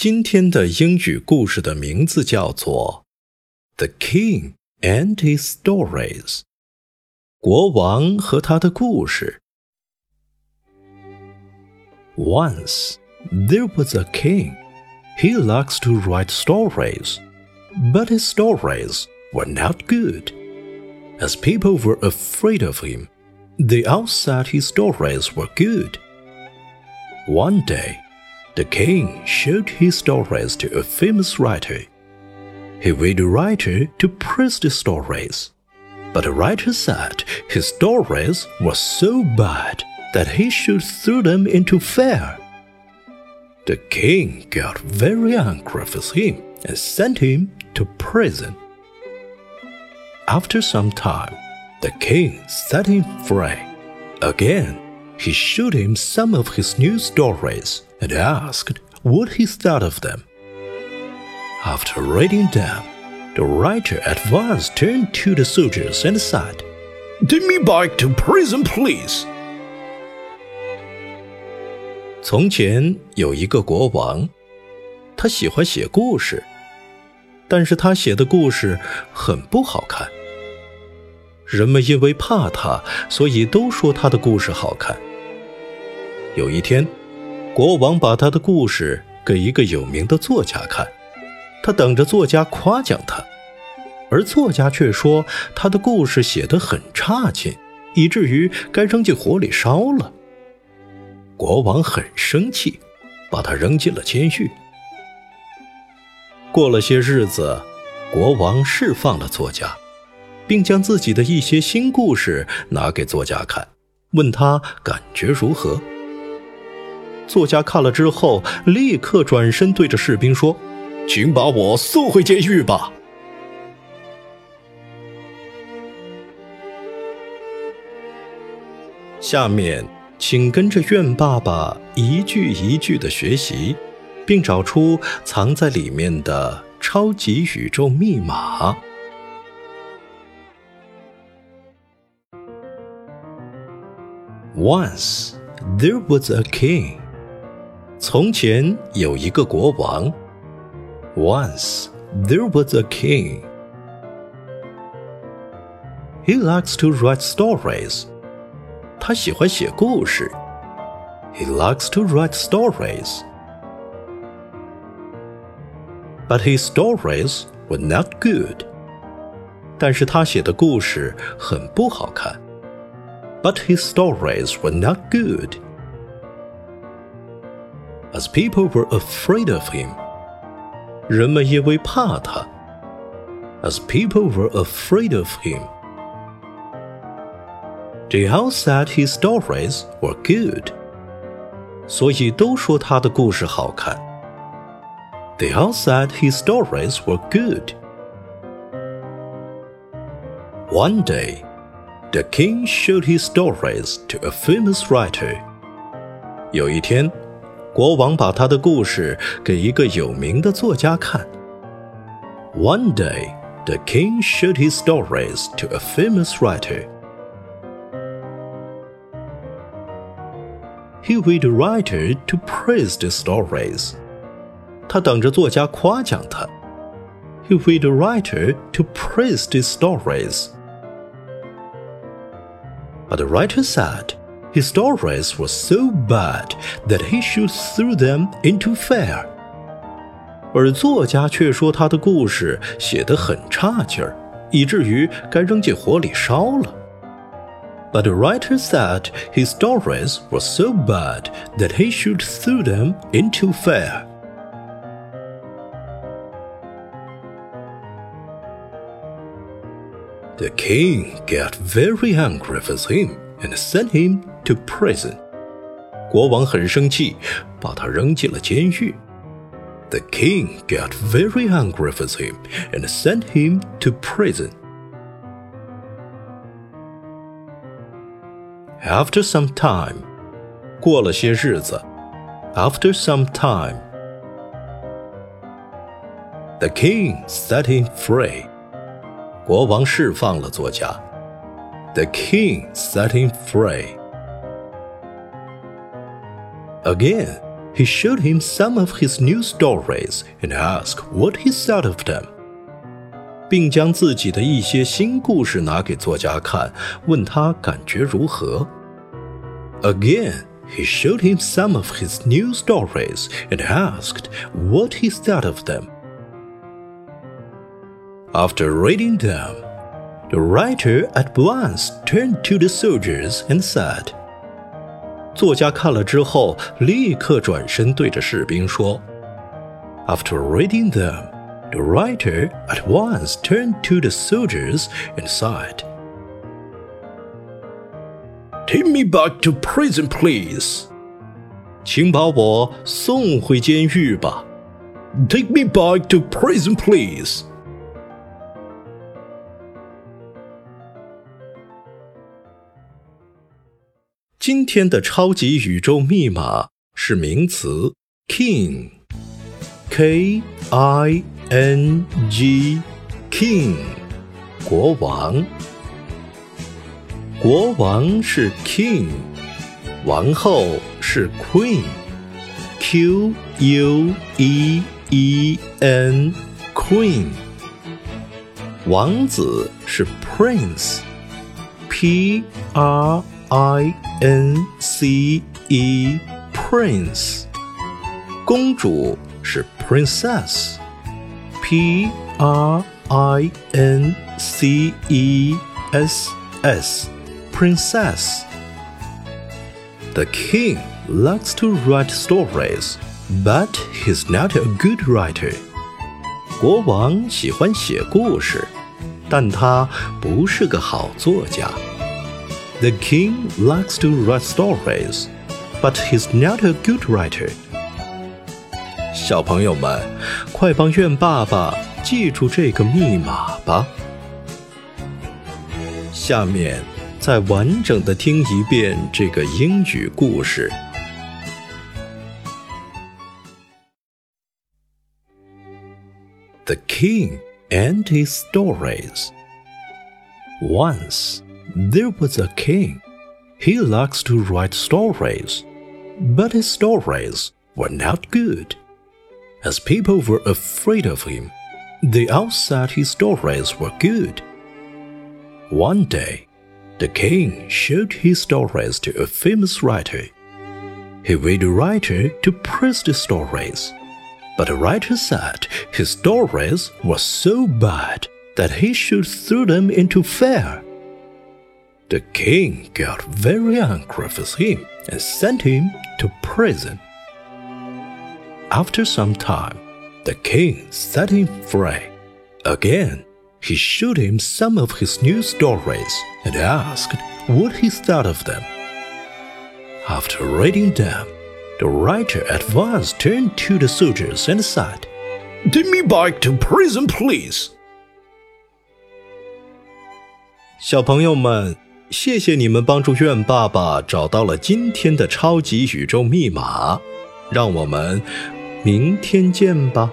今天的英语故事的名字叫做《The King and His Stories》。国王和他的故事。Once there was a king. He likes to write stories, but his stories were not good. As people were afraid of him, they all said his stories were good. One day, the king showed his stories to a famous writer. He made the writer to praise the stories, but the writer said his stories were so bad that he should throw them into fire. The king got very angry with him and sent him to prison. After some time, the king set him free. Again, he showed him some of his new stories and asked what he thought of them. After reading them, the writer at once turned to the soldiers and said, Take me back to prison, please. 从前有一个国王，他喜欢写故事，但是他写的故事很不好看。人们因为怕他，所以都说他的故事好看。 有一天，国王把他的故事给一个有名的作家看，他等着作家夸奖他，而作家却说他的故事写得很差劲，以至于该扔进火里烧了。国王很生气，把他扔进了监狱。过了些日子，国王释放了作家，并将自己的一些新故事拿给作家看，问他感觉如何。作家看了之后，立刻转身对着士兵说：“请把我送回监狱吧。”下面，请跟着愿爸爸一句一句的学习，并找出藏在里面的超级宇宙密码。Once there was a king. 从前有一个国王。Once there was a king. He likes to write stories. 他喜欢写故事。He likes to write stories. But his stories were not good. 但是他写的故事很不好看。But his stories were not good as people were afraid of him. 人们因为怕他，as people were afraid of him. They all said his stories were good. 所以都说他的故事好看。They all said his stories were good. One day, the king showed his stories to a famous writer. 有一天， 国王把他的故事给一个有名的作家看。One day, the king showed his stories to a famous writer. He waited the writer to praise the stories. 他等着作家夸奖他。He waited the writer to praise the stories. But the writer said, his stories were so bad that he should throw them into fire. 而作家却说他的故事写得很差劲儿，以至于该扔进火里烧了。But the writer said his stories were so bad that he should throw them into fire. The king got very angry with him and sent him to prison. 国王很生气，把他扔进了监狱。The king got very angry with him and sent him to prison. After some time, 过了些日子，After some time, the king set him free. 国王释放了作家。The king set him free. Again, he showed him some of his new stories and asked what he thought of them. 并将自己的一些新故事拿给作家看，问他感觉如何。Again, he showed him some of his new stories and asked what he thought of them. After reading them, the writer at once turned to the soldiers and said, 作家看了之后，立刻转身对着士兵说：“After reading them, the writer at once turned to the soldiers and said, Take me back to prison, please. 请把我送回监狱吧。Take me back to prison, please. 今天的超级宇宙密码是名词 king，k i n g，king，国王。国王是 king，王后是 queen，q u e e n，queen。王子是 prince，p r i n c e，prince。公主是 princess，p r i n c e s s，princess。The king likes to write stories, but he's not a good writer. 国王喜欢写故事，但他不是个好作家。 the king likes to write stories, but he's not a good writer. 小朋友们，快帮苑爸爸记住这个密码吧。下面再完整的听一遍这个英语故事。The King and His Stories. Once there was a king. He likes to write stories, but his stories were not good. As people were afraid of him, they all said his stories were good. One day, the king showed his stories to a famous writer. He made the writer to praise the stories, but the writer said his stories were so bad that he should throw them into fire. The king got very angry with him and sent him to prison. After some time, the king set him free. Again, he showed him some of his new stories and asked what he thought of them. After reading them, the writer at once turned to the soldiers and said, Take me back to prison, please. 小朋友们， 谢谢你们帮助愿爸爸找到了今天的超级宇宙密码，让我们明天见吧。